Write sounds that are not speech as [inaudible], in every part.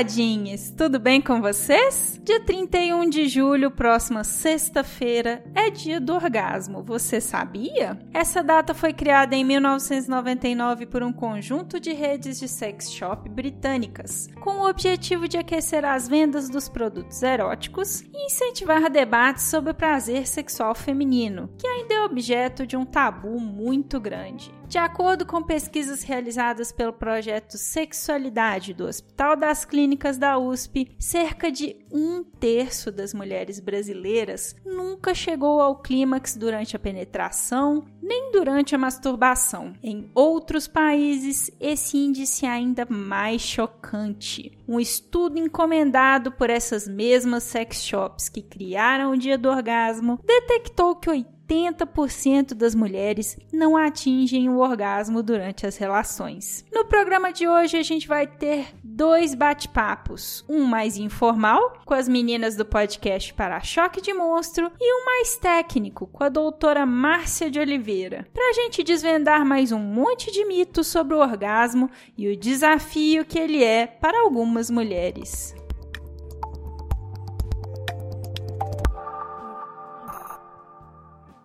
Taradinhas, tudo bem com vocês? Dia 31 de julho, próxima sexta-feira, é dia do orgasmo. Você sabia? Essa data foi criada em 1999 por um conjunto de redes de sex shop britânicas, com o objetivo de aquecer as vendas dos produtos eróticos e incentivar debates sobre o prazer sexual feminino, que ainda é objeto de um tabu muito grande. De acordo com pesquisas realizadas pelo projeto Sexualidade do Hospital das Clínicas da USP, cerca de um terço das mulheres brasileiras nunca chegou ao clímax durante a penetração nem durante a masturbação. Em outros países, esse índice é ainda mais chocante. Um estudo encomendado por essas mesmas sex shops que criaram o Dia do Orgasmo detectou que 80% das mulheres não atingem o orgasmo durante as relações. No programa de hoje a gente vai ter dois bate-papos, um mais informal com as meninas do podcast Para Choque de Monstro e um mais técnico com a doutora Márcia de Oliveira, para a gente desvendar mais um monte de mitos sobre o orgasmo e o desafio que ele é para algumas mulheres.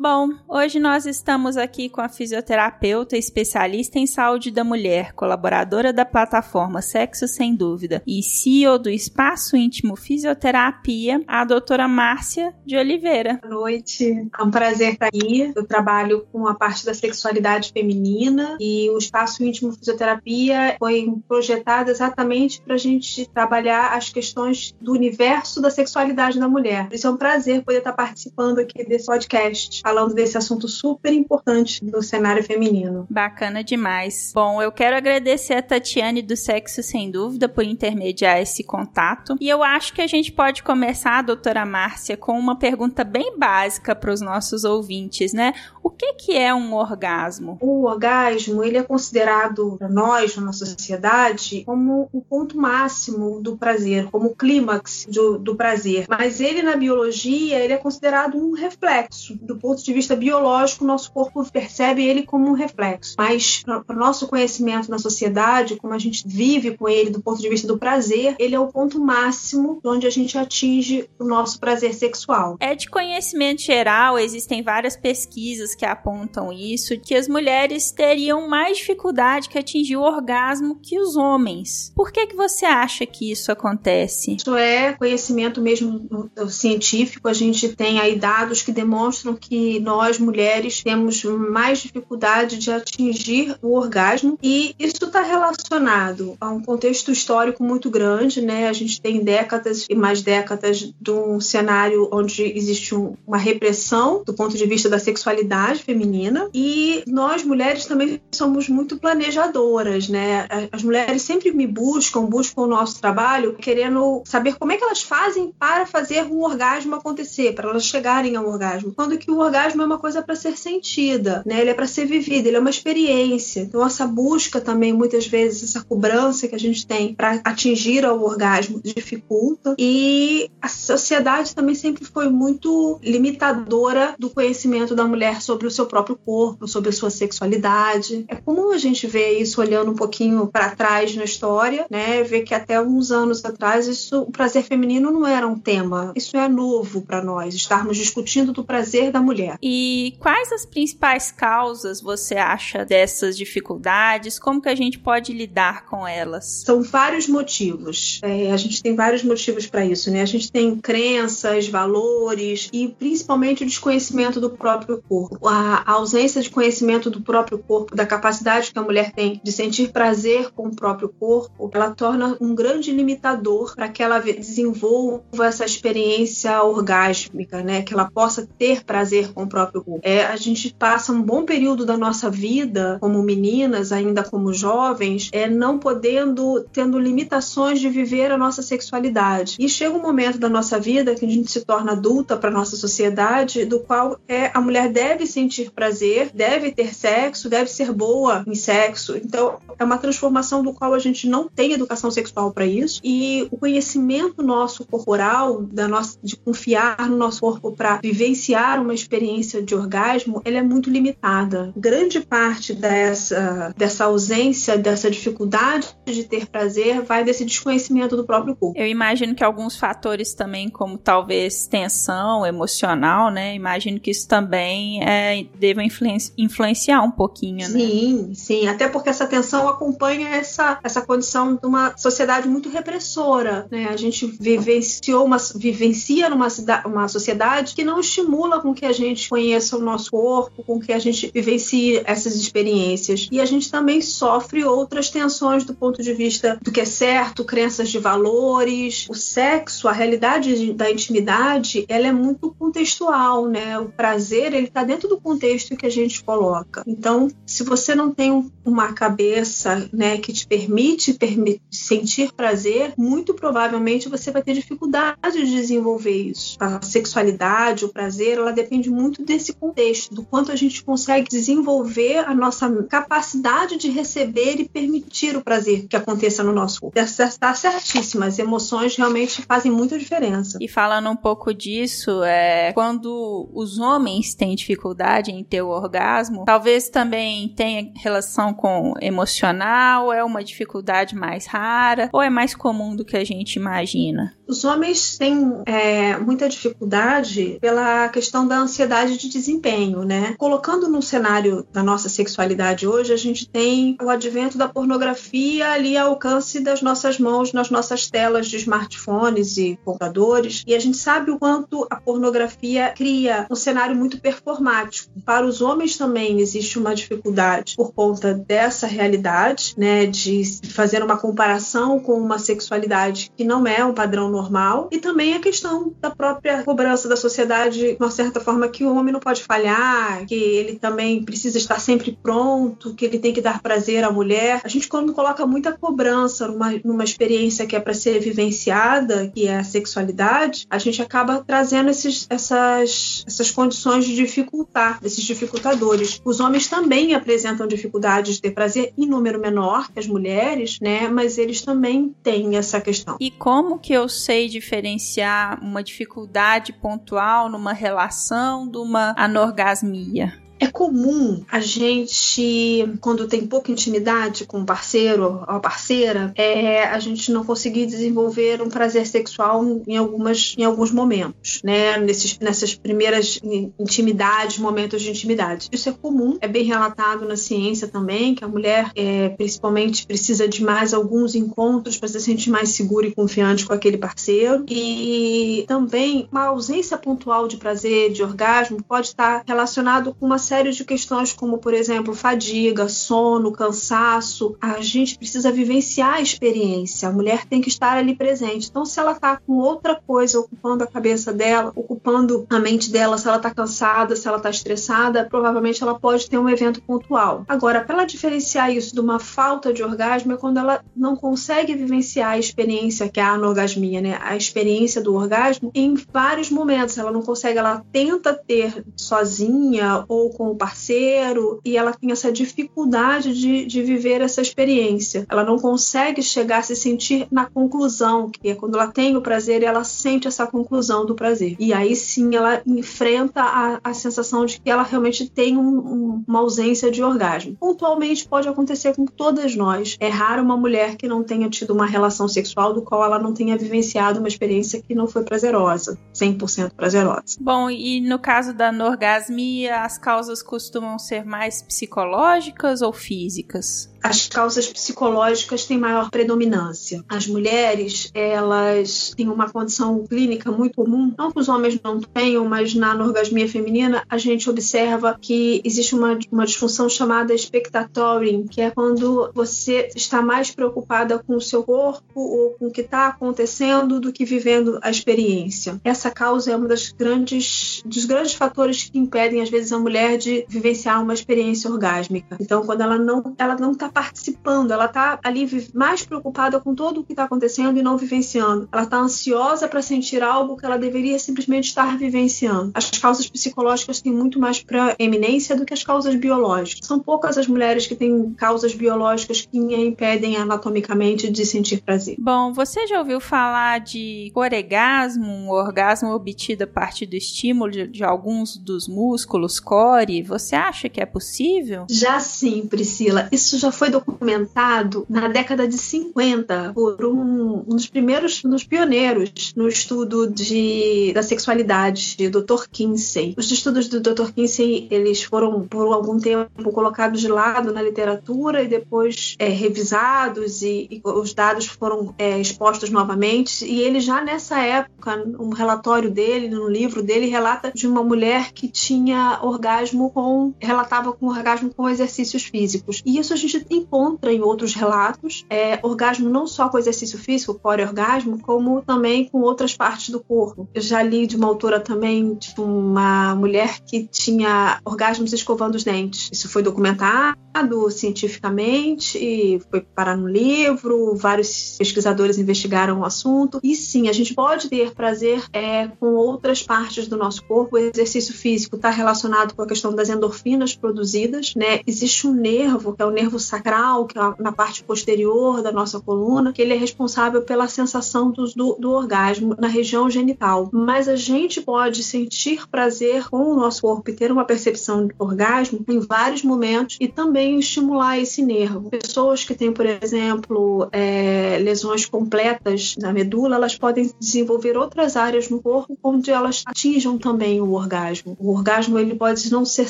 Bom, hoje nós estamos aqui com a fisioterapeuta especialista em saúde da mulher, colaboradora da plataforma Sexo Sem Dúvida e CEO do Espaço Íntimo Fisioterapia, a doutora Márcia de Oliveira. Boa noite, é um prazer estar aqui. Eu trabalho com a parte da sexualidade feminina e o Espaço Íntimo Fisioterapia foi projetado exatamente para a gente trabalhar as questões do universo da sexualidade da mulher. Isso é um prazer poder estar participando aqui desse podcast falando desse assunto super importante do cenário feminino. Bacana demais. Bom, eu quero agradecer a Tatiane do Sexo Sem Dúvida por intermediar esse contato. E eu acho que a gente pode começar, doutora Márcia, com uma pergunta bem básica para os nossos ouvintes, né? O que, que é um orgasmo? O orgasmo, ele é considerado para nós, na nossa sociedade, como o ponto máximo do prazer, como o clímax do, do prazer. Mas ele, na biologia, ele é considerado um reflexo do ponto de vista biológico, nosso corpo percebe ele como um reflexo. Mas, para o nosso conhecimento na sociedade, como a gente vive com ele do ponto de vista do prazer, ele é o ponto máximo onde a gente atinge o nosso prazer sexual. É de conhecimento geral, existem várias pesquisas que apontam isso, que as mulheres teriam mais dificuldade que atingir o orgasmo que os homens. Por que, que você acha que isso acontece? Isso é conhecimento mesmo científico, a gente tem aí dados que demonstram que nós mulheres temos mais dificuldade de atingir o orgasmo e isso está relacionado a um contexto histórico muito grande, né? A gente tem décadas e mais décadas de um cenário onde existe um, uma repressão do ponto de vista da sexualidade feminina e nós mulheres também somos muito planejadoras, né? As mulheres sempre me buscam, buscam o nosso trabalho querendo saber como é que elas fazem para fazer um orgasmo acontecer, para elas chegarem ao orgasmo. Quando que o orgasmo é uma coisa para ser sentida, né? Ele é para ser vivido, ele é uma experiência. Então essa busca também muitas vezes essa cobrança que a gente tem para atingir ao orgasmo dificulta e a sociedade também sempre foi muito limitadora do conhecimento da mulher sobre o seu próprio corpo, sobre a sua sexualidade. É comum a gente ver isso olhando um pouquinho para trás na história, né? Ver que até uns anos atrás isso, o prazer feminino não era um tema. Isso é novo para nós, estarmos discutindo do prazer da mulher mulher. E quais as principais causas você acha dessas dificuldades? Como que a gente pode lidar com elas? São vários motivos. É, a gente tem vários motivos para isso, né? A gente tem crenças, valores e principalmente o desconhecimento do próprio corpo. A, a ausência de conhecimento do próprio corpo, da capacidade que a mulher tem de sentir prazer com o próprio corpo, ela torna um grande limitador para que ela desenvolva essa experiência orgásmica, né? Que ela possa ter prazer com o próprio corpo. É, a gente passa um bom período da nossa vida, como meninas, ainda como jovens, é não podendo, tendo limitações de viver a nossa sexualidade. E chega um momento da nossa vida que a gente se torna adulta para nossa sociedade, do qual é a mulher deve sentir prazer, deve ter sexo, deve ser boa em sexo. Então, é uma transformação do qual a gente não tem educação sexual para isso e o conhecimento nosso corporal, da nossa, de confiar no nosso corpo para vivenciar uma experiência de orgasmo, ela é muito limitada. Grande parte dessa, dessa ausência, dessa dificuldade de ter prazer, vai desse desconhecimento do próprio corpo. Eu imagino que alguns fatores também, como talvez tensão emocional, né? Imagino que isso também é, deva influenciar um pouquinho, né? Sim, sim. Até porque essa tensão acompanha essa, essa condição de uma sociedade muito repressora, né? A gente vivenciou uma, vivencia numa uma sociedade que não estimula com que a gente conheça o nosso corpo, com que a gente vivencie essas experiências. E a gente também sofre outras tensões do ponto de vista do que é certo, crenças de valores, o sexo, a realidade da intimidade, ela é muito contextual, né? O prazer, ele está dentro do contexto que a gente coloca. Então, se você não tem uma cabeça, né, que te permite, permite sentir prazer, muito provavelmente você vai ter dificuldade de desenvolver isso. A sexualidade, o prazer, ela depende muito desse contexto, do quanto a gente consegue desenvolver a nossa capacidade de receber e permitir o prazer que aconteça no nosso corpo. Está certíssima, as emoções realmente fazem muita diferença. E falando um pouco disso, é quando os homens têm dificuldade em ter o orgasmo, talvez também tenha relação com emocional, é uma dificuldade mais rara ou é mais comum do que a gente imagina? Os homens têm é, muita dificuldade pela questão da ansiedade de desempenho, né? Colocando no cenário da nossa sexualidade hoje, a gente tem o advento da pornografia ali ao alcance das nossas mãos, nas nossas telas de smartphones e computadores, e a gente sabe o quanto a pornografia cria um cenário muito performático. Para os homens também existe uma dificuldade por conta dessa realidade, né, de fazer uma comparação com uma sexualidade que não é um padrão normal, e também a questão da própria cobrança da sociedade, de uma certa forma, que o homem não pode falhar, que ele também precisa estar sempre pronto, que ele tem que dar prazer à mulher. A gente, quando coloca muita cobrança numa, numa experiência que é para ser vivenciada, que é a sexualidade, a gente acaba trazendo esses, essas, essas condições de dificultar, esses dificultadores. Os homens também apresentam dificuldades de ter prazer em número menor que as mulheres, né? Mas eles também têm essa questão. E como que eu sei diferenciar uma dificuldade pontual numa relação de uma anorgasmia? É comum a gente, quando tem pouca intimidade com o parceiro ou a parceira, é, a gente não conseguir desenvolver um prazer sexual em, algumas, em alguns momentos, né? Nesses, nessas primeiras intimidades, momentos de intimidade. Isso é comum, é bem relatado na ciência também, que a mulher, é, principalmente, precisa de mais alguns encontros para se sentir mais segura e confiante com aquele parceiro. E também uma ausência pontual de prazer, de orgasmo, pode estar relacionado com uma série de questões como, por exemplo, fadiga, sono, cansaço. A gente precisa vivenciar a experiência. A mulher tem que estar ali presente. Então, se ela está com outra coisa ocupando a cabeça dela, ocupando a mente dela, se ela está cansada, se ela está estressada, provavelmente ela pode ter um evento pontual. Agora, para ela diferenciar isso de uma falta de orgasmo é quando ela não consegue vivenciar a experiência que é a anorgasmia, né? A experiência do orgasmo em vários momentos. Ela não consegue, ela tenta ter sozinha ou com o parceiro e ela tem essa dificuldade de, de viver essa experiência. Ela não consegue chegar a se sentir na conclusão, que é quando ela tem o prazer e ela sente essa conclusão do prazer. E aí sim ela enfrenta a, a sensação de que ela realmente tem um, um, uma ausência de orgasmo. Pontualmente pode acontecer com todas nós. É raro uma mulher que não tenha tido uma relação sexual do qual ela não tenha vivenciado uma experiência que não foi prazerosa, 100% prazerosa. Bom, e no caso da anorgasmia, as causas causas costumam ser mais psicológicas ou físicas? as causas psicológicas têm maior predominância. As mulheres, elas têm uma condição clínica muito comum, não que os homens não tenham, mas na anorgasmia feminina a gente observa que existe uma, uma disfunção chamada expectatoring, que é quando você está mais preocupada com o seu corpo ou com o que está acontecendo do que vivendo a experiência. Essa causa é uma das grandes dos grandes fatores que impedem às vezes a mulher de vivenciar uma experiência orgásmica. Então, quando ela não ela não está participando, ela está ali mais preocupada com todo o que está acontecendo e não vivenciando. Ela está ansiosa para sentir algo que ela deveria simplesmente estar vivenciando. As causas psicológicas têm muito mais preeminência do que as causas biológicas. São poucas as mulheres que têm causas biológicas que impedem anatomicamente de sentir prazer. Bom, você já ouviu falar de coregasmo, um orgasmo obtido a partir do estímulo de, de alguns dos músculos core? Você acha que é possível? Já sim, Priscila. Isso já foi documentado na década de 50 por um, um dos primeiros, um dos pioneiros no estudo de, da sexualidade, o Dr. Kinsey. Os estudos do Dr. Kinsey, eles foram por algum tempo colocados de lado na literatura e depois é, revisados e, e, os dados foram é, expostos novamente. E ele já nessa época, um relatório dele, no livro dele, relata de uma mulher que tinha orgasmo com, relatava com orgasmo com exercícios físicos. E isso a gente encontra em outros relatos é, orgasmo não só com exercício físico, core-orgasmo, como também com outras partes do corpo. Eu já li de uma autora também, de uma mulher que tinha orgasmos escovando os dentes. Isso foi documentado cientificamente foi parar no livro, vários pesquisadores investigaram o assunto. E sim, a gente pode ter prazer é, com outras partes do nosso corpo. O exercício físico está relacionado com a questão das endorfinas produzidas, né? Existe um nervo, que é o nervo sacral, que é na parte posterior da nossa coluna, que ele é responsável pela sensação do, do, do orgasmo na região genital. Mas a gente pode sentir prazer com o nosso corpo e ter uma percepção de orgasmo em vários momentos e também estimular esse nervo. Pessoas que têm, por exemplo, é, lesões completas na medula, elas podem desenvolver outras áreas no corpo onde elas atinjam também o orgasmo. O orgasmo ele pode não ser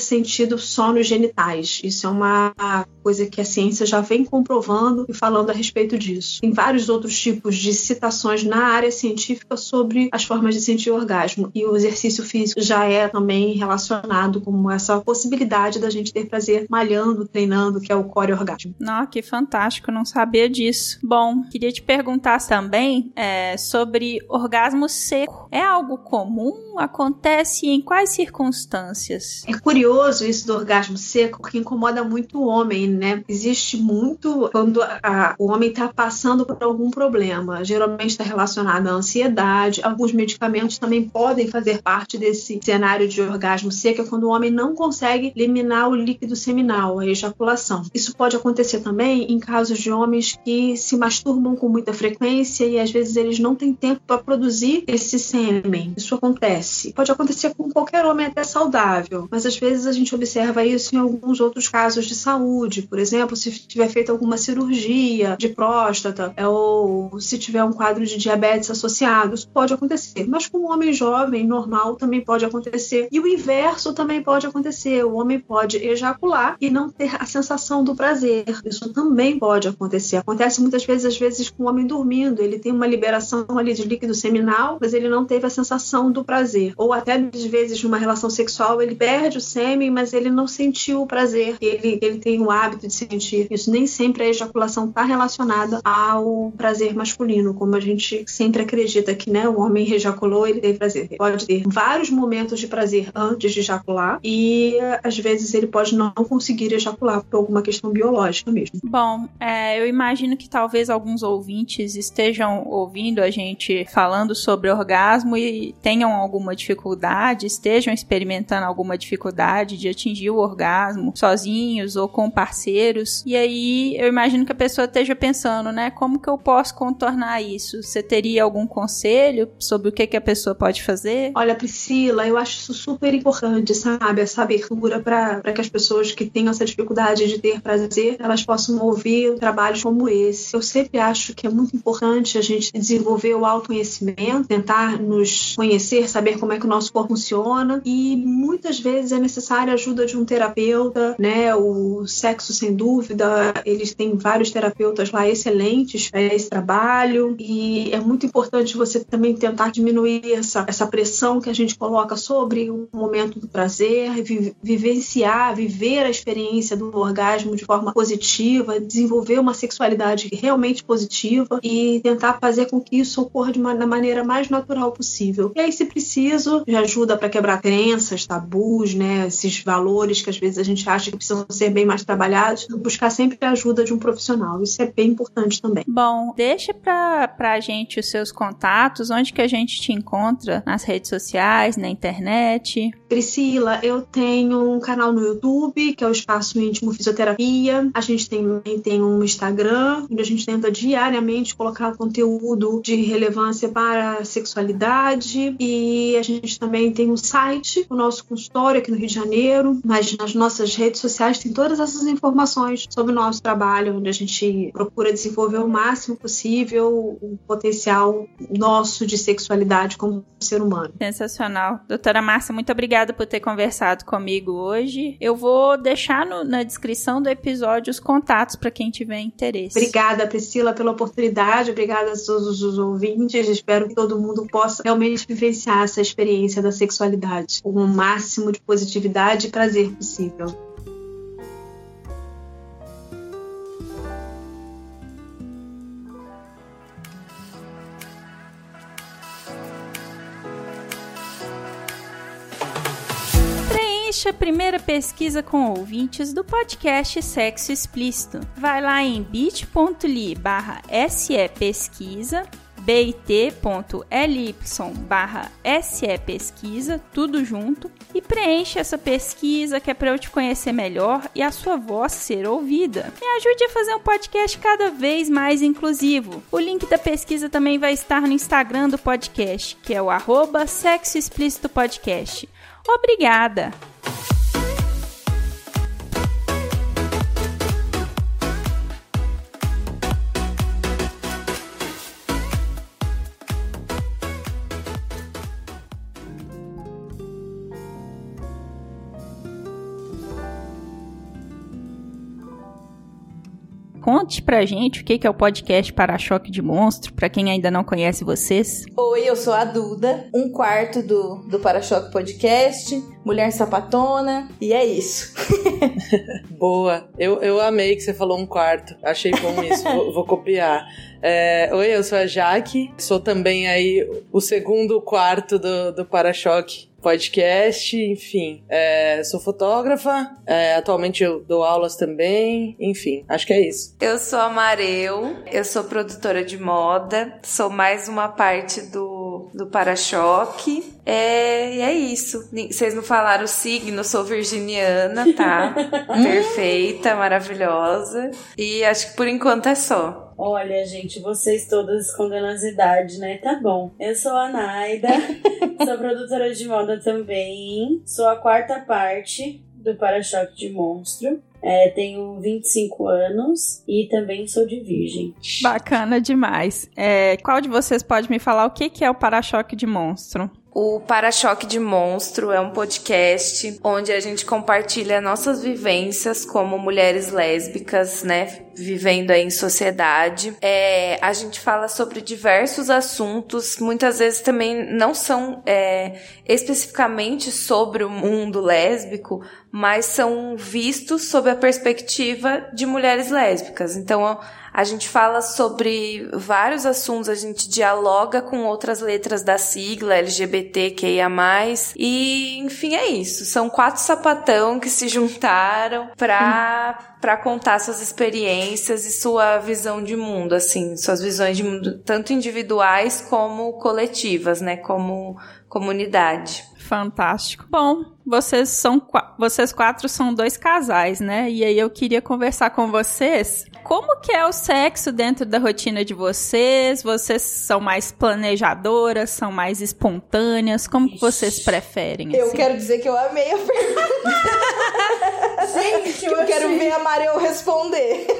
sentido só nos genitais. Isso é uma coisa que a ciência já vem comprovando e falando a respeito disso. Tem vários outros tipos de citações na área científica sobre as formas de sentir orgasmo e o exercício físico já é também relacionado com essa possibilidade da gente ter prazer malhando, treinando, que é o core orgasmo. Não, que fantástico, não sabia disso. Bom, queria te perguntar também é, sobre orgasmo seco. É algo comum? Acontece em quais circunstâncias? É curioso isso do orgasmo seco, porque incomoda muito o homem, né? Existe muito quando a, o homem está passando por algum problema. Geralmente está relacionado à ansiedade. Alguns medicamentos também podem fazer parte desse cenário de orgasmo seco, é quando o homem não consegue eliminar o líquido seminal, a ejaculação. Isso pode acontecer também em casos de homens que se masturbam com muita frequência e às vezes eles não têm tempo para produzir esse sêmen. Isso acontece. Pode acontecer com qualquer homem até saudável, mas às vezes a gente observa isso em alguns outros casos de saúde. Por exemplo, se tiver feito alguma cirurgia de próstata é, ou se tiver um quadro de diabetes associado, isso pode acontecer. Mas com um homem jovem, normal, também pode acontecer. E o inverso também pode acontecer. O homem pode ejacular e não ter a sensação do prazer. Isso também pode acontecer. Acontece muitas vezes, às vezes, com o homem dormindo. Ele tem uma liberação ali de líquido seminal, mas ele não teve a sensação do prazer. Ou até, às vezes, numa relação sexual, ele perde o sêmen, mas ele não sentiu o prazer. Ele, ele tem o hábito de sentir. Isso nem sempre a ejaculação está relacionada ao prazer masculino, como a gente sempre acredita que né, o homem ejaculou, ele teve prazer. Ele pode ter vários momentos de prazer antes de ejacular e às vezes ele pode não conseguir ejacular por alguma questão biológica mesmo. Bom, é, eu imagino que talvez alguns ouvintes estejam ouvindo a gente falando sobre orgasmo e tenham alguma dificuldade, estejam experimentando alguma dificuldade de atingir o orgasmo sozinhos ou com parceiros. E aí eu imagino que a pessoa esteja pensando, né, como que eu posso contornar isso? Você teria algum conselho sobre o que, que a pessoa pode fazer? Olha, Priscila, eu acho isso super importante, sabe? Essa abertura para que as pessoas que tenham essa dificuldade de ter prazer, elas possam ouvir trabalhos como esse. Eu sempre acho que é muito importante a gente desenvolver o autoconhecimento, tentar nos conhecer, saber como é que o nosso corpo funciona e muitas vezes é necessária a ajuda de um terapeuta, né? O sexo, sem dúvida, eles têm vários terapeutas lá excelentes para esse trabalho e é muito importante você também tentar diminuir essa, essa pressão que a gente coloca sobre o momento do prazer, vi, vivenciar, viver a experiência do orgasmo de forma positiva, desenvolver uma sexualidade realmente positiva e tentar fazer com que isso ocorra de uma, da maneira mais natural possível. E aí, se preciso, já ajuda para quebrar crenças, tabus, né? Esses valores que às vezes a gente acha que precisam ser bem mais trabalhados, buscar sempre a ajuda de um profissional. Isso é bem importante também. Bom, deixa pra, pra gente os seus contatos, onde que a gente te encontra nas redes sociais, na internet. Priscila, eu tenho um canal no YouTube, que é o Espaço Íntimo Fisioterapia. A gente também tem um Instagram, onde a gente tenta diariamente colocar conteúdo de relevância para a sexualidade. E a gente também tem um site, o nosso consultório aqui no Rio de Janeiro. Mas nas nossas redes sociais tem todas essas informações sobre o nosso trabalho, onde a gente procura desenvolver o máximo possível o potencial nosso de sexualidade como ser humano. Sensacional. Doutora Márcia, muito obrigada por ter conversado comigo hoje. Eu vou deixar no, na descrição do episódio os contatos para quem tiver interesse. Obrigada, Priscila, pela oportunidade. Obrigada a todos os ouvintes. Espero que todo mundo possa realmente vivenciar essa experiência da sexualidade com o máximo de positividade e prazer possível. Feche a primeira pesquisa com ouvintes do podcast Sexo Explícito. Vai lá em bit.ly barra pesquisa bit.ly barra pesquisa, tudo junto, e preencha essa pesquisa que é para eu te conhecer melhor e a sua voz ser ouvida. Me ajude a fazer um podcast cada vez mais inclusivo. O link da pesquisa também vai estar no Instagram do podcast, que é o arroba Sexo Explícito Podcast. Obrigada! Conte pra gente o que é o podcast Para-Choque de Monstro, pra quem ainda não conhece vocês. Oi, eu sou a Duda, um quarto do, do Para-Choque Podcast, mulher sapatona, e é isso. [laughs] Boa, eu, eu amei que você falou um quarto, achei bom isso, [laughs] vou, vou copiar. É, oi, eu sou a Jaque, sou também aí o segundo quarto do, do Para-Choque podcast, enfim. É, sou fotógrafa, é, atualmente eu dou aulas também, enfim, acho que é isso. Eu sou a Mareu, eu sou produtora de moda, sou mais uma parte do, do para-choque. É, e é isso. Vocês não falaram o signo, sou virginiana, tá? [laughs] Perfeita, maravilhosa. E acho que por enquanto é só. Olha, gente, vocês todas escondendo as idades, né? Tá bom. Eu sou a Naida, [laughs] sou produtora de moda também. Sou a quarta parte do Para-Choque de Monstro. É, tenho 25 anos e também sou de virgem. Bacana demais. É, qual de vocês pode me falar o que, que é o para-choque de monstro? O Para-Choque de Monstro é um podcast onde a gente compartilha nossas vivências como mulheres lésbicas, né? Vivendo aí em sociedade. É, a gente fala sobre diversos assuntos, muitas vezes também não são é, especificamente sobre o mundo lésbico, mas são vistos sob a perspectiva de mulheres lésbicas. Então, a gente fala sobre vários assuntos, a gente dialoga com outras letras da sigla LGBTQIA+. E, enfim, é isso. São quatro sapatão que se juntaram pra, pra contar suas experiências e sua visão de mundo, assim, suas visões de mundo, tanto individuais como coletivas, né? Como comunidade. Fantástico. Bom, vocês são vocês quatro são dois casais, né? E aí eu queria conversar com vocês como que é o sexo dentro da rotina de vocês? Vocês são mais planejadoras, são mais espontâneas? Como que vocês preferem? Eu assim? quero dizer que eu amei a pergunta. [laughs] Gente, [laughs] eu, Eu quero achei- ver a Mareu responder. [laughs]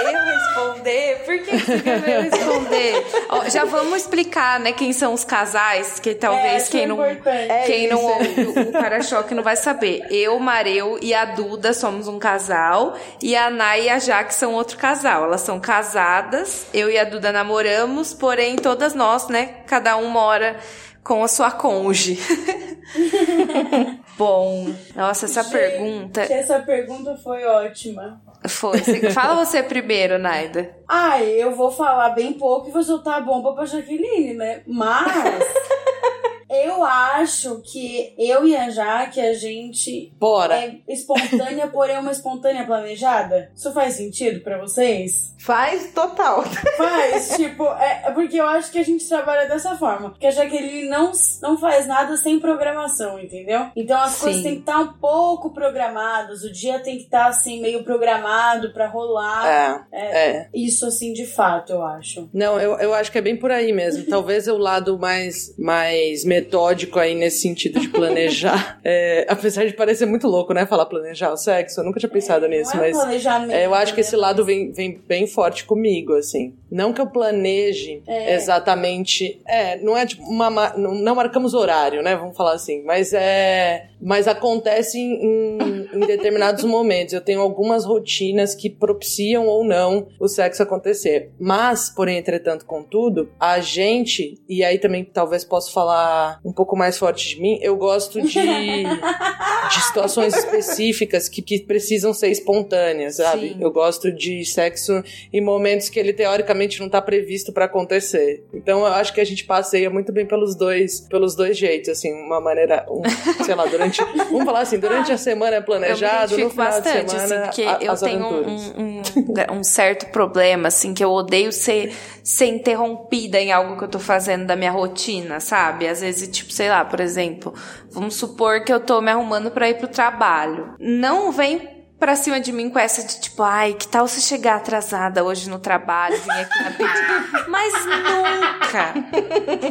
Eu responder? Por que você quer ver eu responder? Ó, já vamos explicar, né, quem são os casais, que talvez É, quem é não, importante. É quem não ouve o para-choque não vai saber. Eu, Mareu e a Duda somos um casal e a Nay e a Jaque são outro casal. Elas são casadas, eu e a Duda namoramos, porém todas nós, né, cada um mora com a sua cônjuge. [laughs] Bom, nossa, essa Gente, pergunta Essa pergunta foi ótima. foi. [laughs] Fala você primeiro, Naida. Ah, eu vou falar bem pouco e vou soltar a bomba pra Jaqueline, né? Mas [laughs] eu acho que eu e a Jaque, a gente Bora. é espontânea, porém uma espontânea planejada. Isso faz sentido pra vocês? Faz total. [laughs] Faz, tipo, é é porque eu acho que a gente trabalha dessa forma. Que a Jaqueline não, não faz nada sem programação, entendeu? Então as Sim. coisas têm que estar um pouco programadas, o dia tem que estar assim, meio programado pra rolar. É, é. Isso, assim, de fato, eu acho. Não, eu, eu acho que é bem por aí mesmo. [laughs] Talvez o lado mais, mais metódico aí nesse sentido de planejar. [laughs] É, apesar de parecer muito louco, né? Falar planejar o sexo. Eu nunca tinha pensado nisso, não é mas. planejamento. É, eu acho que né? esse lado vem, vem bem forte comigo, assim. Não que eu planeje É. exatamente. É, não é tipo uma. ma- Não, não marcamos horário, né? Vamos falar assim. Mas é. Mas acontece em, em- determinados [laughs] momentos. Eu tenho algumas rotinas que propiciam ou não o sexo acontecer. Mas, porém, entretanto, contudo, a gente, e aí também talvez possa falar um pouco mais forte de mim, eu gosto de [laughs] de situações específicas que, que precisam ser espontâneas, sabe? Sim. Eu gosto de sexo em momentos que ele teoricamente não tá previsto pra acontecer. Então eu acho que a gente passeia muito bem pelos dois, pelos dois jeitos, assim, uma maneira, um, [laughs] sei lá, durante, vamos falar assim, durante a semana é planejado, no final bastante, de assim, semana porque a- eu tenho um, um, um certo problema, assim, que eu odeio ser, ser interrompida em algo que eu tô fazendo da minha rotina, sabe? Às vezes, tipo, sei lá, por exemplo, vamos supor que eu tô me arrumando pra ir pro trabalho. Não vem pra cima de mim com essa de tipo, ai, que tal você chegar atrasada hoje no trabalho, vir aqui rapidinho. Mas nunca!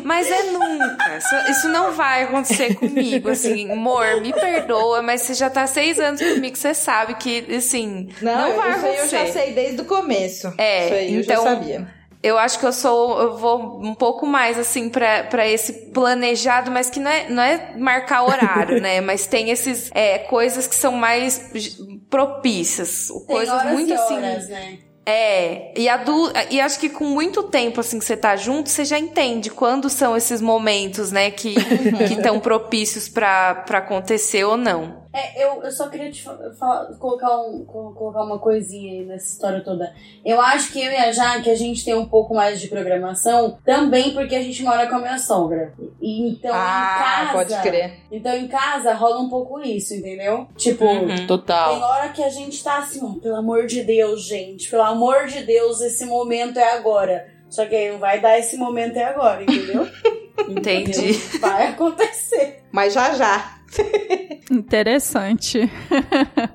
Mas é nunca. Isso, isso não vai acontecer comigo, assim, amor, me perdoa, mas você já tá seis anos comigo, você sabe que, assim, não, vai isso aí acontecer. eu já sei desde o começo. É, isso aí eu então- já sabia. Eu acho que eu sou, eu vou um pouco mais assim pra pra esse planejado, mas que não é, não é marcar horário, né? [laughs] Mas tem esses é, coisas que são mais propícias, Tem coisas muito assim. horas, né? É, e, adu e acho que com muito tempo assim que você tá junto, você já entende quando são esses momentos, né, que [laughs] que estão propícios pra acontecer ou não. É, eu, eu só queria te fa- falar- colocar, um, co- colocar uma coisinha aí nessa história toda. Eu acho que eu e a Jaque, a gente tem um pouco mais de programação, também porque a gente mora com a minha sogra. E, então, ah, em casa... pode crer. Então, em casa, rola um pouco isso, entendeu? Tipo... Uhum. Tem Total. hora que a gente tá assim, ó, pelo amor de Deus, gente, pelo amor de Deus, esse momento é agora. Só que aí não vai dar esse momento é agora, entendeu? [laughs] Entendi. Vai acontecer. Mas já já. [laughs] Interessante.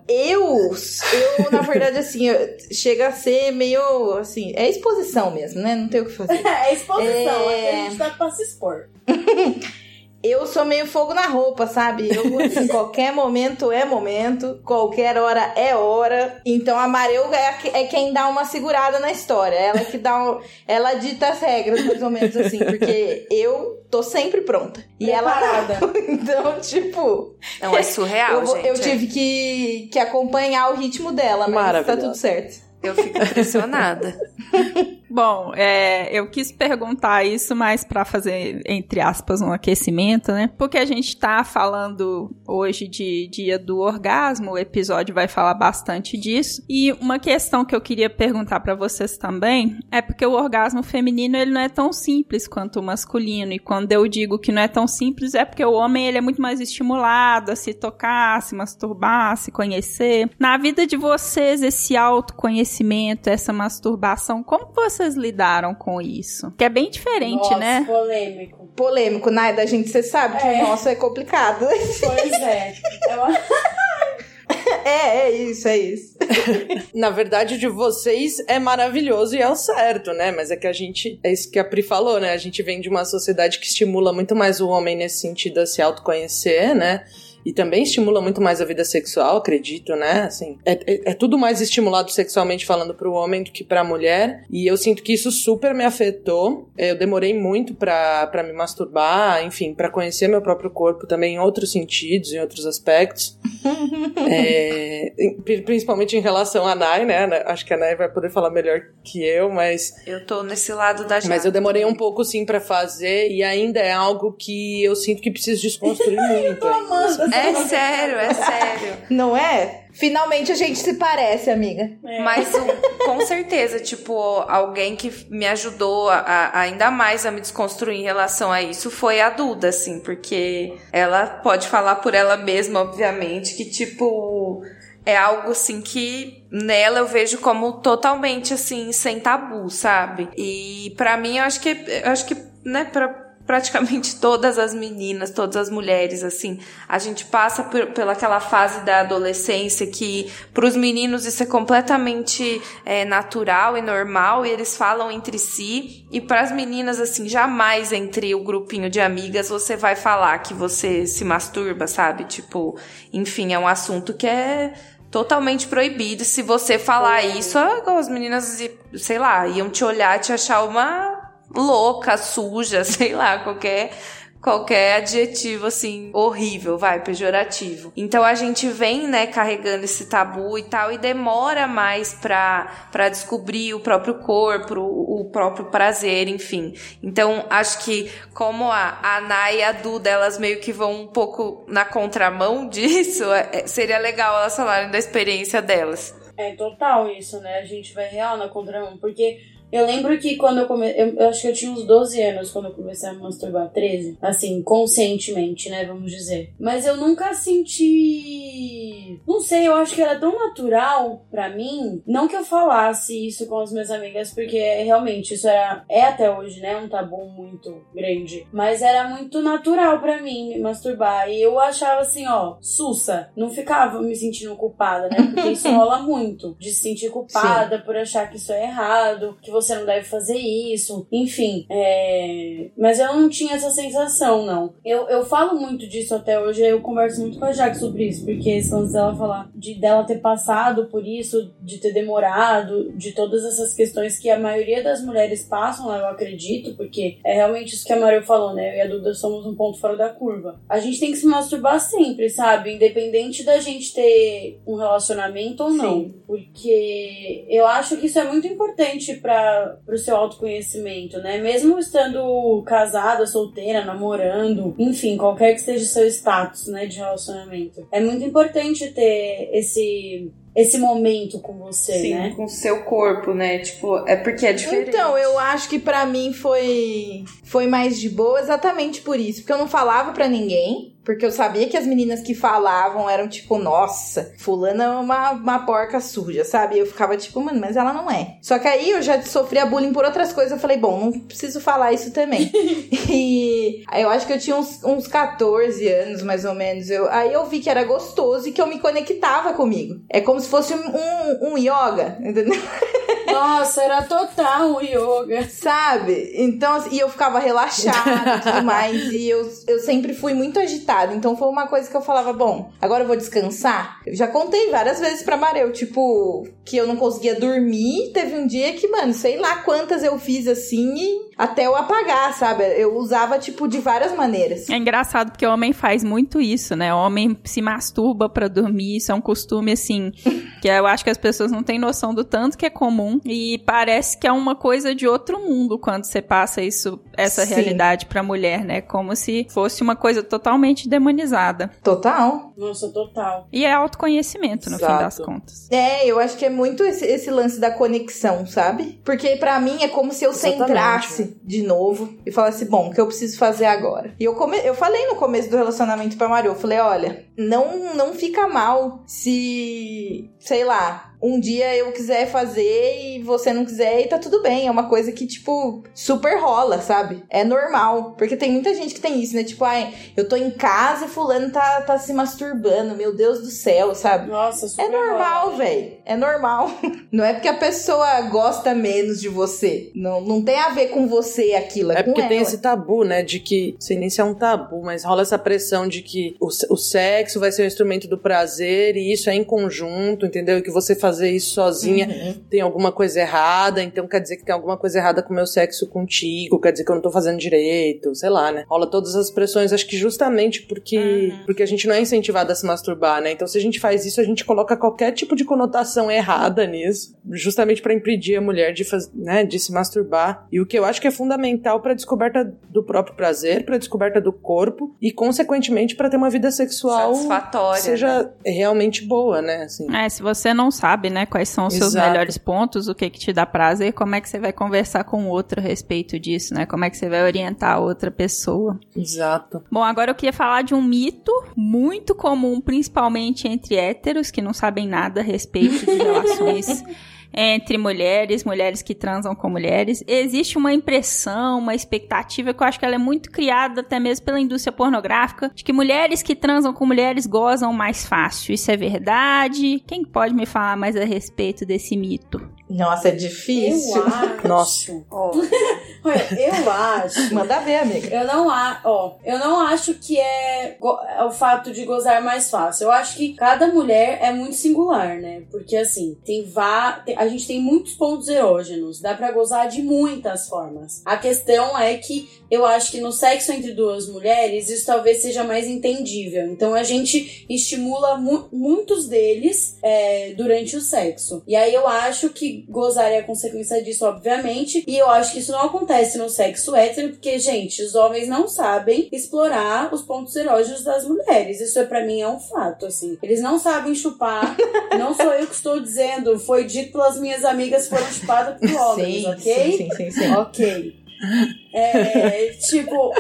Eu, eu, na verdade, assim, eu- chega a ser meio, assim, é exposição mesmo, né? Não tem o que fazer. [laughs] É exposição, É. é... a gente tá pra se expor. [laughs] Eu sou meio fogo na roupa, sabe? Eu, assim, qualquer momento é momento, qualquer hora é hora. Então a Mareu é, é quem dá uma segurada na história. Ela que dá um, Ela dita as regras, mais ou menos assim, porque eu tô sempre pronta. E ela Preparada. não. [laughs] Então, tipo, Não é surreal, [laughs] eu, gente. eu é. tive que, que acompanhar o ritmo dela, mas tá tudo certo. Eu fico impressionada. [laughs] Bom, é, eu quis perguntar isso mais para fazer, entre aspas, um aquecimento, né? Porque a gente tá falando hoje de dia do orgasmo, o episódio vai falar bastante disso. E uma questão que eu queria perguntar para vocês também é porque o orgasmo feminino ele não é tão simples quanto o masculino. E quando eu digo que não é tão simples é porque o homem ele é muito mais estimulado a se tocar, a se masturbar, a se conhecer. Na vida de vocês, esse autoconhecimento, essa masturbação, como vocês lidaram com isso? Que é bem diferente, Nossa, né? polêmico. Polêmico, Naida, a gente, você sabe que É. o nosso é complicado. Pois é. [laughs] É, é isso, é isso. [laughs] Na verdade, de vocês é maravilhoso e é o certo, né? Mas é que a gente. É isso que a Pri falou, né? A gente vem de uma sociedade que estimula muito mais o homem nesse sentido a se autoconhecer, né? E também estimula muito mais a vida sexual, acredito, né? Assim, é, é, é tudo mais estimulado sexualmente falando pro homem do que pra mulher. E eu sinto que isso super me afetou. Eu demorei muito pra me masturbar, enfim, para conhecer meu próprio corpo também em outros sentidos, em outros aspectos. [laughs] é, principalmente em relação a Nai, né? Acho que a Nai vai poder falar melhor que eu, mas. Eu tô nesse lado da Mas eu demorei um pouco sim para fazer e ainda é algo que eu sinto que preciso desconstruir [laughs] muito. É [laughs] sério, é sério. Não é? Finalmente a gente se parece, amiga. É. Mas com certeza, tipo, alguém que me ajudou a, a, ainda mais a me desconstruir em relação a isso foi a Duda, assim, porque ela pode falar por ela mesma, obviamente, que tipo é algo assim que nela eu vejo como totalmente assim sem tabu, sabe? E para mim eu acho que eu acho que, né, para praticamente [laughs] todas as meninas, todas as mulheres, assim, a gente passa por, pelaquela fase da adolescência que para os meninos isso é completamente é, natural e normal e eles falam entre si e para as meninas assim jamais entre o grupinho de amigas você vai falar que você se masturba, sabe? Tipo, enfim, é um assunto que é totalmente proibido. Se você falar isso, as meninas, sei lá, iam te olhar, te achar uma louca, suja, [laughs] sei lá, qualquer qualquer adjetivo assim horrível, vai, pejorativo. Então a gente vem, né, carregando esse tabu e tal e demora mais pra, pra descobrir o próprio corpo, o, o próprio prazer, enfim. Então acho que como a, a Ana e a Duda, elas meio que vão um pouco na contramão [laughs] disso, é, seria legal elas falarem da experiência delas. É total isso, né? A gente vai real na contramão, porque eu lembro que quando eu comecei. Eu, eu, acho que eu tinha uns 12 anos quando eu comecei a me masturbar 13. Assim, conscientemente, né? Vamos dizer. Mas eu nunca senti. Não sei, eu acho que era tão natural para mim. Não que eu falasse isso com as minhas amigas, porque realmente isso era. É até hoje, né? Um tabu muito grande. Mas era muito natural para mim me masturbar. E eu achava assim, ó, sussa. Não ficava me sentindo culpada, né? Porque isso [laughs] rola muito. De se sentir culpada Sim. por achar que isso é errado, que você você não deve fazer isso, enfim. É... Mas eu não tinha essa sensação, não. Eu, eu falo muito disso até hoje, eu converso muito com a Jaque sobre isso, porque antes dela falar de dela ter passado por isso, de ter demorado, de todas essas questões que a maioria das mulheres passam, eu acredito, porque é realmente isso que a Maria falou, né? Eu e a Duda somos um ponto fora da curva. A gente tem que se masturbar sempre, sabe? Independente da gente ter um relacionamento ou não. Sim. Porque eu acho que isso é muito importante para para o seu autoconhecimento, né? Mesmo estando casada, solteira, namorando, enfim, qualquer que seja o seu status, né, de relacionamento. É muito importante ter esse esse momento com você, Sim, né? com o seu corpo, né? Tipo, é porque é diferente. Então, eu acho que para mim foi foi mais de boa exatamente por isso, porque eu não falava para ninguém. Porque eu sabia que as meninas que falavam eram tipo, nossa, fulana é uma, uma porca suja, sabe? Eu ficava tipo, mano, mas ela não é. Só que aí eu já sofria bullying por outras coisas. Eu falei, bom, não preciso falar isso também. [laughs] e aí eu acho que eu tinha uns, uns 14 anos, mais ou menos. Eu, aí eu vi que era gostoso e que eu me conectava comigo. É como se fosse um, um, um yoga, entendeu? [laughs] Nossa, era total o yoga. Sabe? Então, assim, e eu ficava relaxada e tudo [laughs] mais. E eu, eu sempre fui muito agitada. Então foi uma coisa que eu falava, bom, agora eu vou descansar. Eu já contei várias vezes pra Mareu, tipo, que eu não conseguia dormir. Teve um dia que, mano, sei lá quantas eu fiz assim e até eu apagar, sabe? Eu usava, tipo, de várias maneiras. É engraçado porque o homem faz muito isso, né? O homem se masturba para dormir, isso é um costume, assim, [laughs] que eu acho que as pessoas não têm noção do tanto que é comum e parece que é uma coisa de outro mundo quando você passa isso, essa Sim. realidade pra mulher, né? Como se fosse uma coisa totalmente demonizada. Total. Nossa, total. E é autoconhecimento, no Exato. fim das contas. É, eu acho que é muito esse, esse lance da conexão, sabe? Porque para mim é como se eu Exatamente. centrasse de novo e falasse, bom, o que eu preciso fazer agora? E eu, come... eu falei no começo do relacionamento pra Mario, eu falei, olha, não, não fica mal se, sei lá, um dia eu quiser fazer e você não quiser e tá tudo bem. É uma coisa que, tipo, super rola, sabe? É normal. Porque tem muita gente que tem isso, né? Tipo, ai, eu tô em casa e fulano tá, tá se masturbando. Meu Deus do céu, sabe? Nossa, super É normal, velho. É normal. Não é porque a pessoa gosta menos de você. Não, não tem a ver com você aquilo. É, É com porque tem ela. esse tabu, né? De que, não sei nem se é um tabu, mas rola essa pressão de que o, o sexo vai ser um instrumento do prazer e isso é em conjunto, entendeu? E que você fazer isso sozinha Uhum. tem alguma coisa errada, então quer dizer que tem alguma coisa errada com o meu sexo contigo, quer dizer que eu não tô fazendo direito, sei lá, né? Rola todas as pressões, acho que justamente porque, porque a gente não é incentivado a se masturbar, né? Então se a gente faz isso, a gente coloca qualquer tipo de conotação errada nisso, justamente pra impedir a mulher de, faz, né, de se masturbar. E o que eu acho que é fundamental pra descoberta do próprio prazer, pra descoberta do corpo e, consequentemente, pra ter uma vida sexual Satisfatória. que seja realmente boa, né? Assim. É, se você não sabe, né, quais são os seus Exato. melhores pontos, o que que te dá prazer, como é que você vai conversar com o outro a respeito disso, né? Como é que você vai orientar a outra pessoa. Exato. Bom, agora eu queria falar de um mito muito comum, principalmente entre héteros que não sabem nada a respeito de relações [laughs] entre mulheres, mulheres que transam com mulheres. Existe uma impressão, uma expectativa que eu acho que ela é muito criada até mesmo pela indústria pornográfica, de que mulheres que transam com mulheres gozam mais fácil. Isso é verdade? Quem pode me falar mais a respeito desse mito? Nossa, é difícil. Eu acho. [laughs] Nossa. Olha, eu acho. [laughs] Manda ver, amiga. Eu não, a, ó, eu não acho que é, é o fato de gozar mais fácil. Eu acho que cada mulher é muito singular, né? Porque assim, tem vá, a gente tem muitos pontos erógenos, dá pra gozar de muitas formas. A questão é que eu acho que no sexo entre duas mulheres isso talvez seja mais entendível. Então a gente estimula mu- muitos deles é, durante o sexo. E aí eu acho que gozar é a consequência disso, obviamente. E eu acho que isso não acontece no sexo hétero, porque, gente, os homens não sabem explorar os pontos erógenos das mulheres. Isso é para mim é um fato, assim. Eles não sabem chupar. [laughs] não sou eu que estou dizendo, foi dito pelas minhas amigas que foram chupadas por [laughs] homens, Sim, ok? sim, sim, sim, sim. Ok. É, tipo,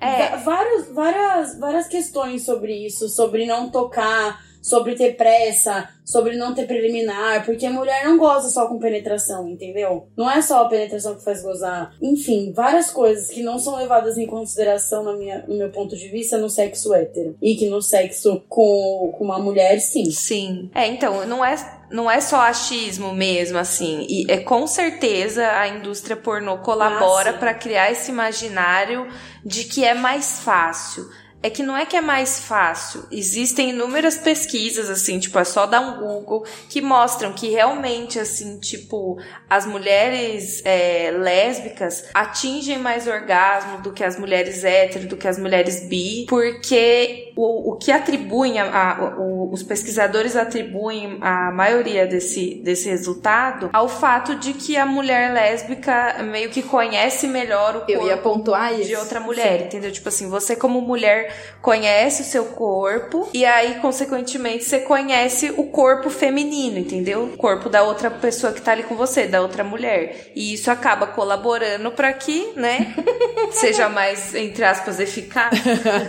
É. Va- vários, várias, várias questões sobre isso, sobre não tocar, sobre ter pressa, sobre não ter preliminar, porque a mulher não goza só com penetração, entendeu? Não é só a penetração que faz gozar. Enfim, várias coisas que não são levadas em consideração na minha, no meu ponto de vista no sexo hétero. E que no sexo com, com uma mulher, sim. Sim. É, então, não é, não é só achismo mesmo, assim. E é com certeza a indústria pornô colabora Ah, sim. pra criar esse imaginário de que é mais fácil. É que não é que é mais fácil. Existem inúmeras pesquisas, assim, tipo, é só dar um Google, que mostram que realmente, assim, tipo, as mulheres é, lésbicas atingem mais orgasmo do que as mulheres hétero, do que as mulheres bi, porque o, o que atribuem, a, a- o- os pesquisadores atribuem a maioria desse, desse resultado ao fato de que a mulher lésbica meio que conhece melhor o corpo Eu ia pontuar de isso. outra mulher, entendeu? Tipo assim, você como mulher conhece o seu corpo e aí, consequentemente, você conhece o corpo feminino, entendeu? O corpo da outra pessoa que tá ali com você, da outra mulher. E isso acaba colaborando pra que, né, [laughs] seja mais, entre aspas, eficaz.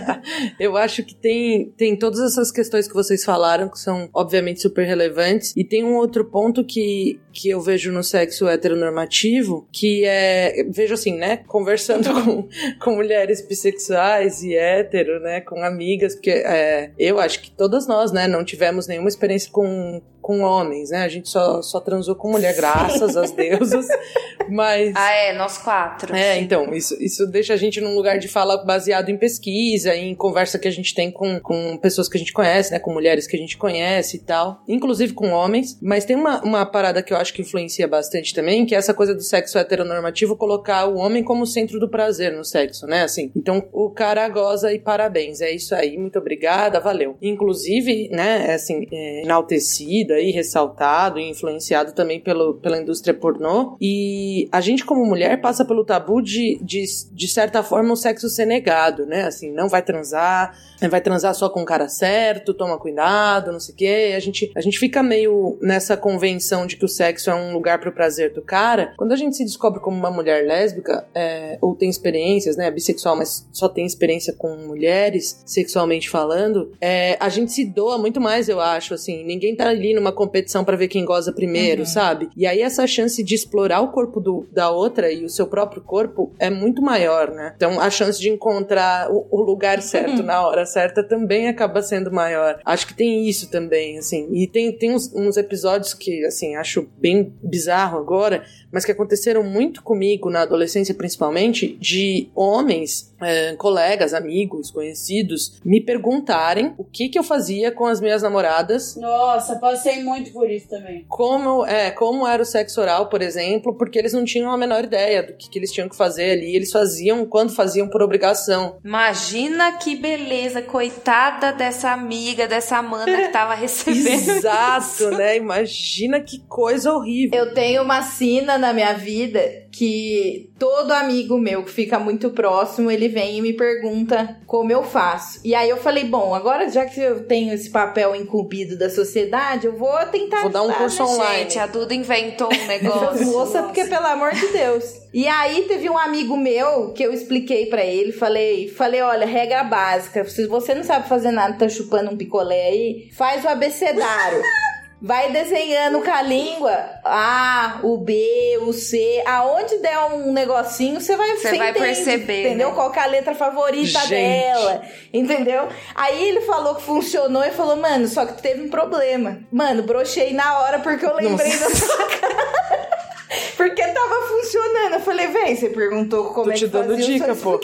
[laughs] Eu acho que tem, tem todas essas questões que vocês falaram, que são obviamente super relevantes. E tem um outro ponto que, que eu vejo no sexo heteronormativo, que é. Vejo assim, né? Conversando [laughs] com, com mulheres bissexuais e hétero, né? Com amigas, porque é, eu acho que todas nós, né? Não tivemos nenhuma experiência com, com homens, né? A gente só, só transou com mulher, graças às deusas. [laughs] Mas. ah, é, nós quatro. É, então, isso, isso deixa a gente num lugar de fala baseado em pesquisa, em conversa que a gente tem com, com pessoas que a gente conhece, né? Com mulheres que a gente conhece e tal. Inclusive com homens. Mas tem uma, uma parada que eu acho que influencia bastante também, que é essa coisa do sexo heteronormativo colocar o homem como centro do prazer no sexo, né? Assim, então o cara goza e parabéns. É isso aí, muito obrigada, valeu. Inclusive, né, é assim, é, enaltecido aí, ressaltado e influenciado também pelo, pela indústria pornô. E a gente, como mulher, passa pelo tabu de, de, de certa forma, o sexo ser negado, né? Assim, não vai transar, vai transar só com o cara certo, toma cuidado, não sei o quê. A gente, a gente fica meio nessa convenção de que o sexo é um lugar pro prazer do cara. Quando a gente se descobre como uma mulher lésbica, é, ou tem experiências, né, bissexual, mas só tem experiência com mulheres, sexualmente falando, é, a gente se doa muito mais, eu acho, assim. Ninguém tá ali numa uma competição para ver quem goza primeiro, Uhum. sabe? E aí essa chance de explorar o corpo do, da outra e o seu próprio corpo é muito maior, né? Então a chance de encontrar o, o lugar certo na hora certa também acaba sendo maior. Acho que tem isso também, assim. E tem, tem uns, uns episódios que, assim, acho bem bizarro agora, mas que aconteceram muito comigo na adolescência, principalmente, de homens, eh, colegas, amigos, conhecidos, me perguntarem o que que eu fazia com as minhas namoradas Nossa, passei muito por isso também. como, é, como era o sexo oral, por exemplo, porque eles não tinham a menor ideia do que, que eles tinham que fazer ali. Eles faziam quando faziam por obrigação. Imagina que beleza, coitada dessa amiga, dessa Amanda que tava [laughs] recebendo. Exato, né? Imagina que coisa horrível. Eu tenho uma sina na minha vida que todo amigo meu que fica muito próximo, ele vem e me pergunta como eu faço. E aí eu falei, bom, agora já que eu tenho esse papel incumbido da sociedade, eu vou tentar Vou dar um curso né, online. Gente, a Duda inventou um [laughs] negócio. moça, porque pelo amor de Deus. E aí teve um amigo meu que eu expliquei pra ele, falei, falei, olha, regra básica, se você não sabe fazer nada, tá chupando um picolé aí, faz o abecedário. [laughs] Vai desenhando com a língua A, o B, o C, aonde der um negocinho, você vai Você você vai entende, perceber, entendeu? né? Qual que é a letra favorita Gente. dela, entendeu? Aí ele falou que funcionou e falou, mano, só que teve um problema. Mano, brochei na hora porque eu lembrei Nossa. da sua [laughs] cara. Porque tava funcionando. Eu falei, véi, você perguntou como Tô é te que dando fazia, eu dica, só pô.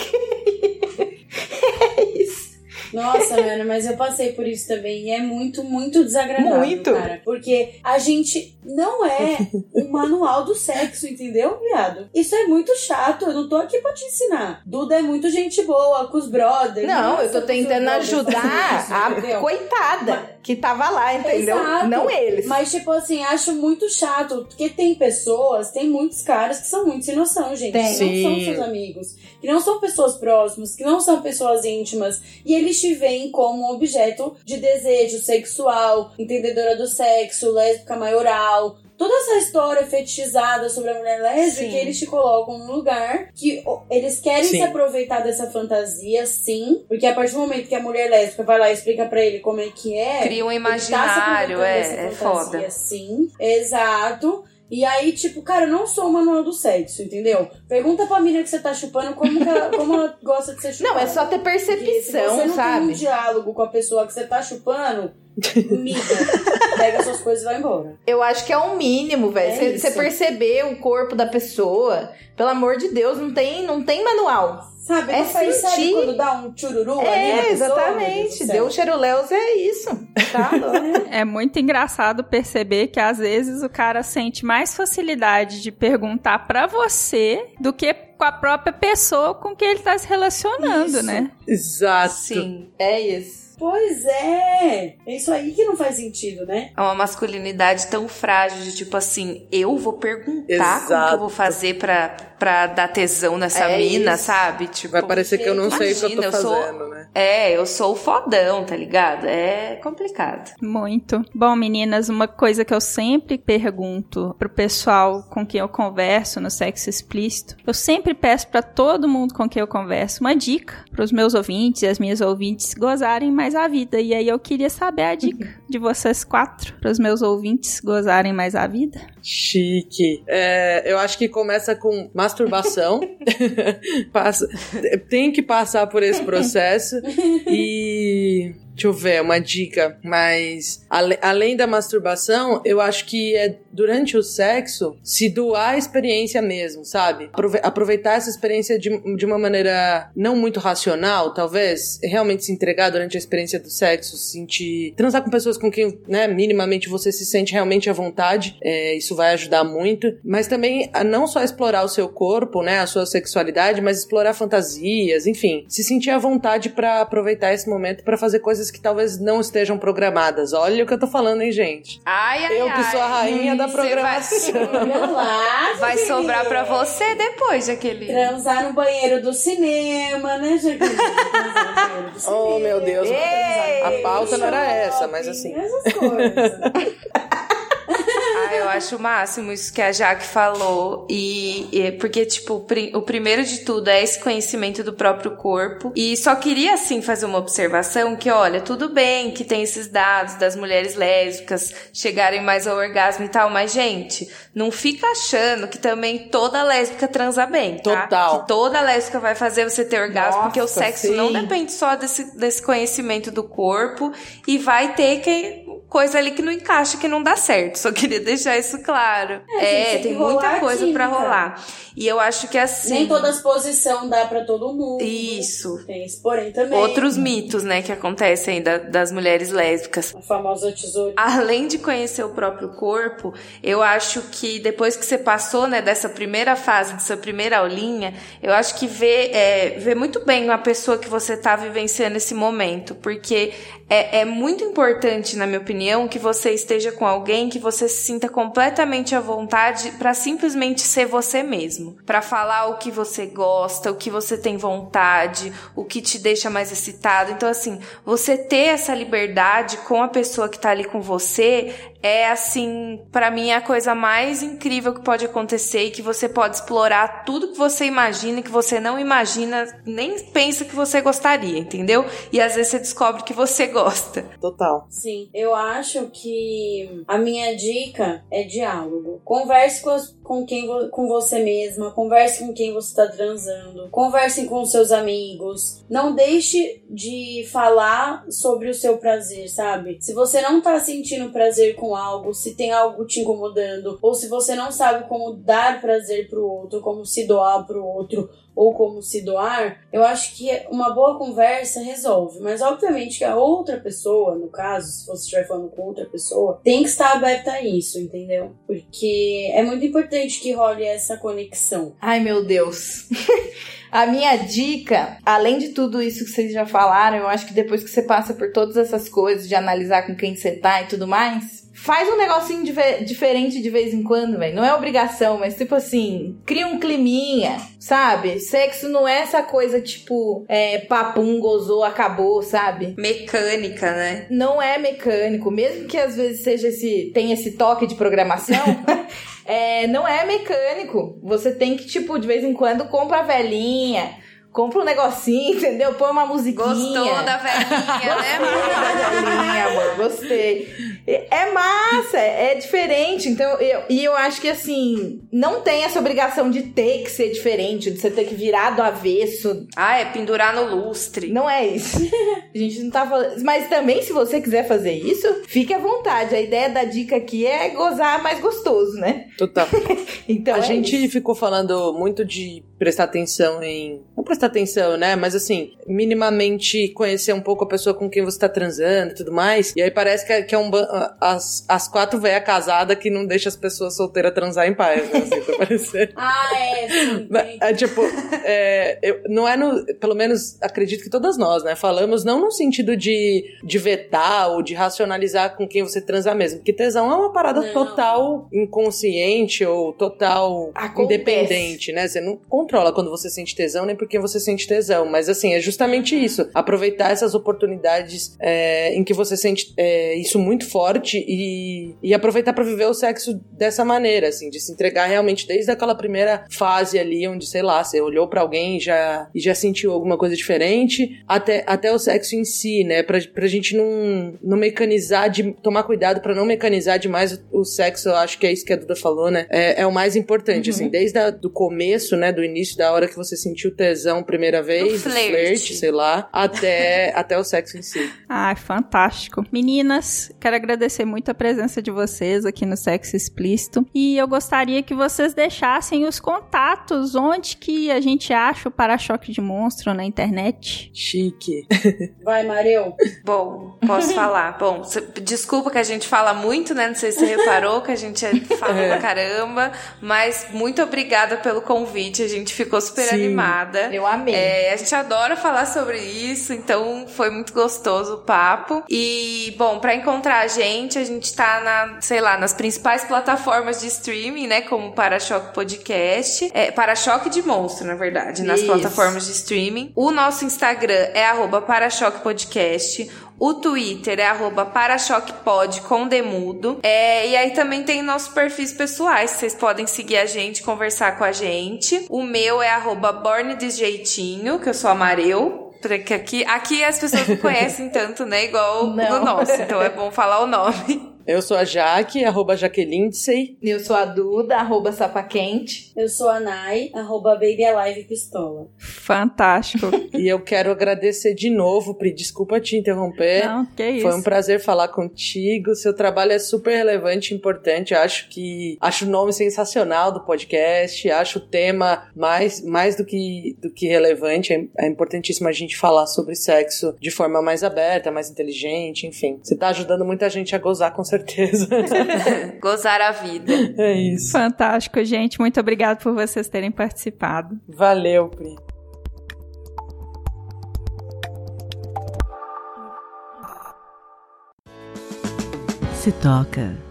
Nossa, mano, mas eu passei por isso também. E é muito, muito desagradável, Muito. cara. Porque a gente não é [laughs] um manual do sexo, entendeu, viado? Isso é muito chato. Eu não tô aqui pra te ensinar. Duda é muito gente boa com os brothers. Não, Nossa, eu tô tentando ajudar isso, a entendeu? coitada que tava lá, entendeu? Exato. Não eles. Mas, tipo assim, acho muito chato. Porque tem pessoas, tem muitos caras que são muito sem noção, gente. Tem. Que não são seus amigos. Que não são pessoas próximas, que não são pessoas íntimas. E eles te veem como um objeto de desejo sexual, entendedora do sexo, lésbica maioral. Toda essa história fetichizada sobre a mulher lésbica, que eles te colocam num lugar que eles querem Sim. se aproveitar dessa fantasia, sim. Porque a partir do momento que a mulher lésbica vai lá e explica pra ele como é que é, Cria um tá imaginário, dessa é, é fantasia, foda. Sim, exato. E aí, tipo, cara, eu não sou o manual do sexo, entendeu? Pergunta pra menina que você tá chupando como, ela, como ela gosta de ser chupada. Não, é só ter Porque se você percepção, não tem um sabe? diálogo com a pessoa que você tá chupando, miga, pega suas coisas e vai embora. Eu acho que é um mínimo, velho. É Você isso. perceber o corpo da pessoa. Pelo amor de Deus, não tem, não tem manual. Sabe? É sentir. sabe quando dá um chururu ali É, pessoa, do exatamente. céu? Deu xeruleus, é isso. Tá. [laughs] É muito engraçado perceber que às vezes o cara sente mais facilidade de perguntar pra você do que com a própria pessoa com quem ele tá se relacionando, Isso. né? Exato. Sim. É isso. Pois é. É isso aí que não faz sentido, né? É uma masculinidade tão frágil de tipo assim, eu vou perguntar como que eu Exato. vou fazer pra, pra dar tesão nessa É mina, isso. sabe? Tipo, Vai parecer que eu não sei o que eu tô imagina, eu sou- fazendo, né? É, eu sou o fodão, tá ligado? É complicado. Muito. Bom, meninas, uma coisa que eu sempre pergunto pro pessoal com quem eu converso no sexo explícito, eu sempre peço pra todo mundo com quem eu converso uma dica pros meus ouvintes e as minhas ouvintes gozarem mais a vida. E aí eu queria saber a dica de vocês quatro pros meus ouvintes gozarem mais a vida. Chique. É, eu acho que começa com masturbação. [laughs] Passa- tem que passar por esse processo. E. Deixa eu ver, uma dica. Mas, além da masturbação, eu acho que é durante o sexo se doar a experiência mesmo, sabe? Aprove- aproveitar essa experiência de, de uma maneira não muito racional, talvez. Realmente se entregar durante a experiência do sexo, sentir. transar com pessoas com quem, né, minimamente você se sente realmente à vontade. É, isso vai ajudar muito. Mas também não só explorar o seu corpo, né, a sua sexualidade, mas explorar fantasias, enfim. Se sentir à vontade pra aproveitar esse momento pra fazer coisas que talvez não estejam programadas. Olha o que eu tô falando, hein, gente. Ai, ai, Eu que sou a ai. rainha da Você vai- programação. [laughs] Lá. Vai Jaqueline. sobrar pra você depois, Jaqueline. Transar no banheiro do cinema, né, Jaqueline? Transar no banheiro do cinema. [laughs] Oh, meu Deus. Ei! A pauta não era essa, mas assim. Essas coisas. [laughs] Eu acho o máximo isso que a Jaque falou. E, e porque, tipo, o primeiro de tudo é esse conhecimento do próprio corpo. E só queria, assim, fazer uma observação que, olha, tudo bem que tem esses dados das mulheres lésbicas chegarem mais ao orgasmo e tal, mas, gente, não fica achando que também toda lésbica transa bem, tá? Total. Que toda lésbica vai fazer você ter orgasmo, Nossa, porque o sexo sim. não depende só desse, desse conhecimento do corpo e vai ter que coisa ali que não encaixa, que não dá certo. Só queria [laughs] deixar isso claro. É, É, tem tem muita coisa pra química. rolar. E eu acho que assim. Nem todas as posições dá pra todo mundo. Isso. Tem esse porém também. Outros mitos, né, que acontecem da- das mulheres lésbicas. A famosa tesoura. Além de conhecer o próprio corpo, eu acho que depois que você passou, né, dessa primeira fase, dessa primeira aulinha, eu acho que vê, é, vê muito bem a pessoa que você tá vivenciando esse momento, porque é, é muito importante, na minha opinião, que você esteja com alguém que você se sinta completamente à vontade pra simplesmente ser você mesmo, Pra falar o que você gosta, o que você tem vontade, o que te deixa mais excitado. Então, assim, você ter essa liberdade com a pessoa que tá ali com você é assim, pra mim é a coisa mais incrível que pode acontecer e que você pode explorar tudo que você imagina e que você não imagina, nem pensa que você gostaria, entendeu? E às vezes você descobre que você gosta. Total. Sim, eu acho que a minha dica é diálogo. Converse com, as- com quem com você mesma, converse com quem você está transando, converse com seus amigos. Não deixe de falar sobre o seu prazer, sabe? Se você não tá sentindo prazer com algo, se tem algo te incomodando, ou se você não sabe como dar prazer pro outro, como se doar pro outro, ou como se doar, eu acho que uma boa conversa resolve. Mas obviamente que a outra pessoa, no caso, se você estiver falando com outra pessoa, tem que estar aberta a isso, entendeu? Porque é muito importante que role essa conexão. Ai, meu Deus. [laughs] A minha dica, além de tudo isso que vocês já falaram, eu acho que depois que você passa por todas essas coisas, de analisar com quem você tá e tudo mais, faz um negocinho dife- diferente de vez em quando, velho. Não é obrigação, mas tipo assim, cria um climinha, sabe? Sexo não é essa coisa tipo, é, papum, gozou, acabou, sabe? Mecânica, né? não é mecânico, mesmo que às vezes seja esse tem esse toque de programação, [laughs] é, não é mecânico. Você tem que tipo de vez em quando compra a velhinha, compra um negocinho, entendeu? Põe uma musiquinha. Gostou da velhinha, né? Gostei da velhinha, amor, gostei. É massa, é diferente. Então, eu, e eu acho que assim, não tem essa obrigação de ter que ser diferente, de você ter que virar do avesso, Ah, é pendurar no lustre. não é isso. [laughs] A gente não tá falando. Mas também, se você quiser fazer isso, fique à vontade. A ideia da dica aqui é gozar mais gostoso, né? Total. [laughs] Então, a é gente isso. ficou falando muito de prestar atenção em. Não prestar atenção, né? Mas assim, minimamente conhecer um pouco a pessoa com quem você tá transando e tudo mais. E aí parece que é, que é um. As, as quatro velhas casadas que não deixa as pessoas solteiras transar em paz, né? Assim, tá parecendo. [laughs] Ah, é, sim. Mas, É tipo, é, eu- não é no. Pelo menos acredito que todas nós, né? Falamos não no sentido de, de vetar ou de racionalizar com quem você transar mesmo. Porque tesão é uma parada Não. total inconsciente ou total Acontece. independente, né? Você não controla quando você sente tesão, nem porque você sente tesão. Mas assim, é justamente isso. Aproveitar essas oportunidades é, em que você sente é, isso muito forte e, e aproveitar pra viver o sexo dessa maneira, assim, de se entregar realmente desde aquela primeira fase ali, onde, sei lá, você olhou pra alguém e já, e já sentiu alguma coisa diferente, até, até o sexo em si, né? Pra, pra gente não, não mecanizar, de tomar cuidado pra não mecanizar demais o, o sexo, eu acho que é isso que a Duda falou, né? É, é o mais importante, assim, desde a, do começo, né? Do início, da hora que você sentiu tesão primeira vez, do flerte. flerte, sei lá, até, [laughs] até o sexo em si. Ai, fantástico. Meninas, quero agradecer muito a presença de vocês aqui no Sexo Explícito. E eu gostaria que vocês deixassem os contatos, onde que a gente acha o para-choque de monstro na internet. Chique. [laughs] Vai, Mareu. Bom, posso [laughs] falar. Bom, cê- desculpa que a gente fala muito, né? Não sei se você reparou que a gente é- fala pra caramba, mas muito obrigada pelo convite. A gente ficou super Sim. animada. Eu amei. É, a gente adora falar sobre isso, então foi muito gostoso o papo. E, bom, pra encontrar a gente, a gente tá na, sei lá, nas principais plataformas de streaming, né? Como Para-Choque Podcast. É, Para-Choque de Monstro, na verdade, nas Isso. plataformas de streaming. O nosso Instagram é arroba Para-Choque Podcast. O Twitter é arroba parachoquepod com demudo. É, e aí também tem nossos perfis pessoais. Vocês podem seguir a gente, conversar com a gente. O meu é arroba que eu sou amareu. Porque aqui, aqui as pessoas não [laughs] conhecem tanto, né? Igual Não. no nosso. Então é bom falar o nome. Eu sou a Jaque, arroba Jaquelindsey. Eu sou a Duda, arroba sapaquente. Eu sou a Nai, arroba Baby Alive Pistola. Fantástico. [laughs] E eu quero agradecer de novo, Pri. Desculpa te interromper. Não, que isso. Foi um prazer falar contigo. Seu trabalho é super relevante e importante. Acho que acho o nome sensacional do podcast. Acho o tema mais, mais do que do que relevante. É, é importantíssimo a gente falar sobre sexo de forma mais aberta, mais inteligente, enfim. Você tá ajudando muita gente a gozar, com certeza. [laughs] Gozar a vida. é isso. Fantástico, gente. Muito obrigado por vocês terem participado. Valeu, Pri. Se toca.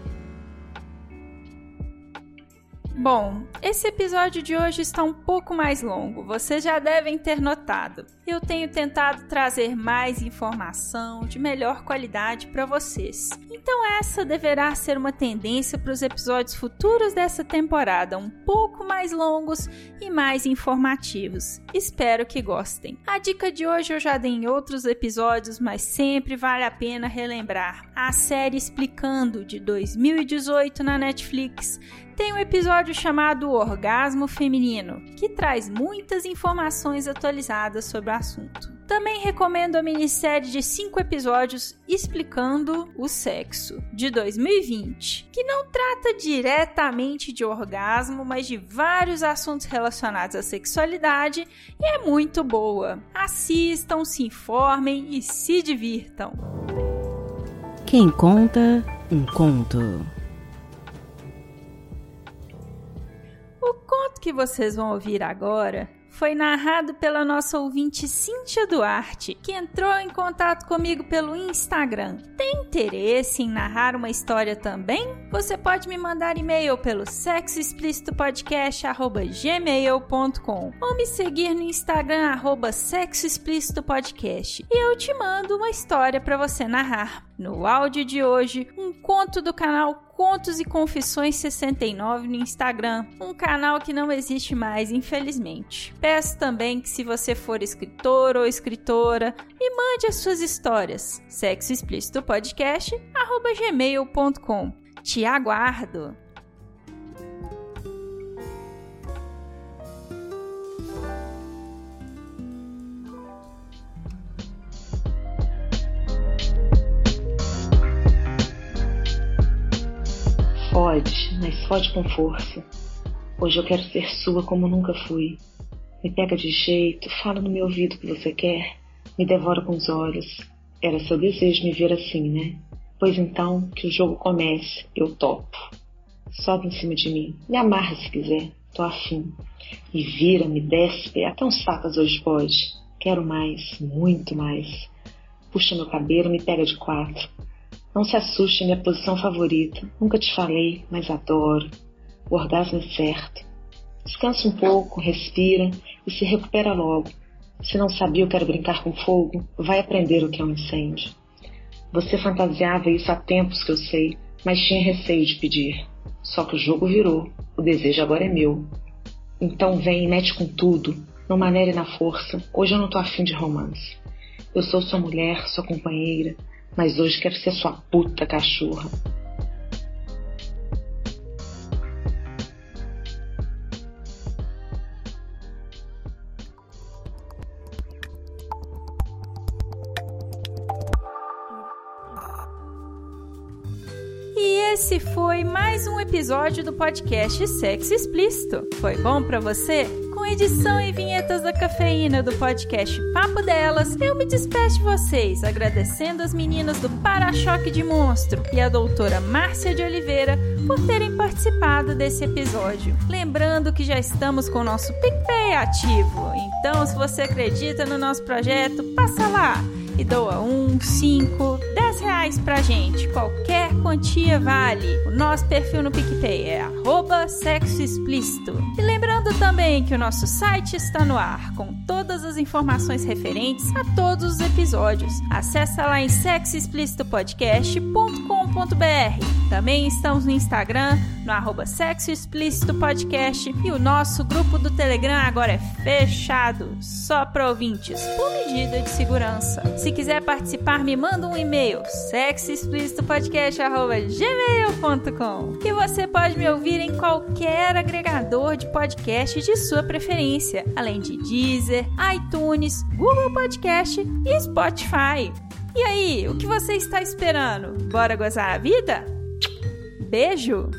Bom, esse episódio de hoje está um pouco mais longo, vocês já devem ter notado. Eu tenho tentado trazer mais informação de melhor qualidade para vocês. Então, essa deverá ser uma tendência para os episódios futuros dessa temporada, um pouco mais longos e mais informativos. Espero que gostem. A dica de hoje eu já dei em outros episódios, mas sempre vale a pena relembrar. A série Explicando de 2018 na Netflix tem um episódio chamado Orgasmo Feminino, que traz muitas informações atualizadas sobre o assunto. Também recomendo a minissérie de 5 episódios Explicando o Sexo, de 2020, que não trata diretamente de orgasmo, mas de vários assuntos relacionados à sexualidade e é muito boa. Assistam, se informem e se divirtam. Quem conta um conto. O conto que vocês vão ouvir agora foi narrado pela nossa ouvinte Cíntia Duarte, que entrou em contato comigo pelo Instagram. Tem interesse em narrar uma história também? Você pode me mandar e-mail pelo sexoexplicitopodcast@gmail.com ou me seguir no Instagram arroba sexoexplicitopodcast e eu te mando uma história para você narrar. No áudio de hoje, um conto do canal Contos e Confissões 69 no Instagram, um canal que não existe mais, infelizmente. Peço também que, se você for escritor ou escritora, me mande as suas histórias. Sexo Explícito Podcast, gmail.com. Te aguardo! Fode, mas fode com força. Hoje eu quero ser sua como nunca fui. Me pega de jeito, fala no meu ouvido o que você quer, me devora com os olhos. Era seu desejo me ver assim, né? Pois então, que o jogo comece, eu topo. Sobe em cima de mim, me amarra se quiser, tô afim. Me vira, me desce, até uns tapas hoje pode. Quero mais, muito mais. Puxa meu cabelo, me pega de quatro. Não se assuste, é minha posição favorita. Nunca te falei, mas adoro. O orgasmo é certo. Descansa um pouco, respira e se recupera logo. Se não sabia eu quero brincar com fogo, vai aprender o que é um incêndio. Você fantasiava isso há tempos que eu sei, mas tinha receio de pedir. Só que o jogo virou, o desejo agora é meu. Então vem e mete com tudo, não manere na força, hoje eu não tô afim de romance. Eu sou sua mulher, sua companheira, mas hoje quero ser sua puta cachorra. E esse foi mais um episódio do podcast Sexo Explícito. Foi bom pra você? Com edição e vinhetas da cafeína do podcast Papo Delas, eu me despeço de vocês, agradecendo as meninas do Para-Choque de Monstro e a doutora Márcia de Oliveira por terem participado desse episódio. Lembrando que já estamos com o nosso PicPay ativo, então se você acredita no nosso projeto, passa lá e doa um, cinco, dez 10 reais pra gente. Qualquer quantia vale. O nosso perfil no PicPay é arroba sexo explícito. E lembrando também que o nosso site está no ar, com todas as informações referentes a todos os episódios. Acesse lá em sexoexplicitopodcast.com.br. Também estamos no Instagram, no arroba Sexo Explícito Podcast. E o nosso grupo do Telegram agora é fechado, só para ouvintes, por medida de segurança. Se quiser participar, me manda um e-mail, sexoexplicitopodcast.gmail.com E você pode me ouvir em qualquer agregador de podcast de sua preferência, além de Deezer, iTunes, Google Podcast e Spotify. E aí, o que você está esperando? Bora gozar a vida? Beijo!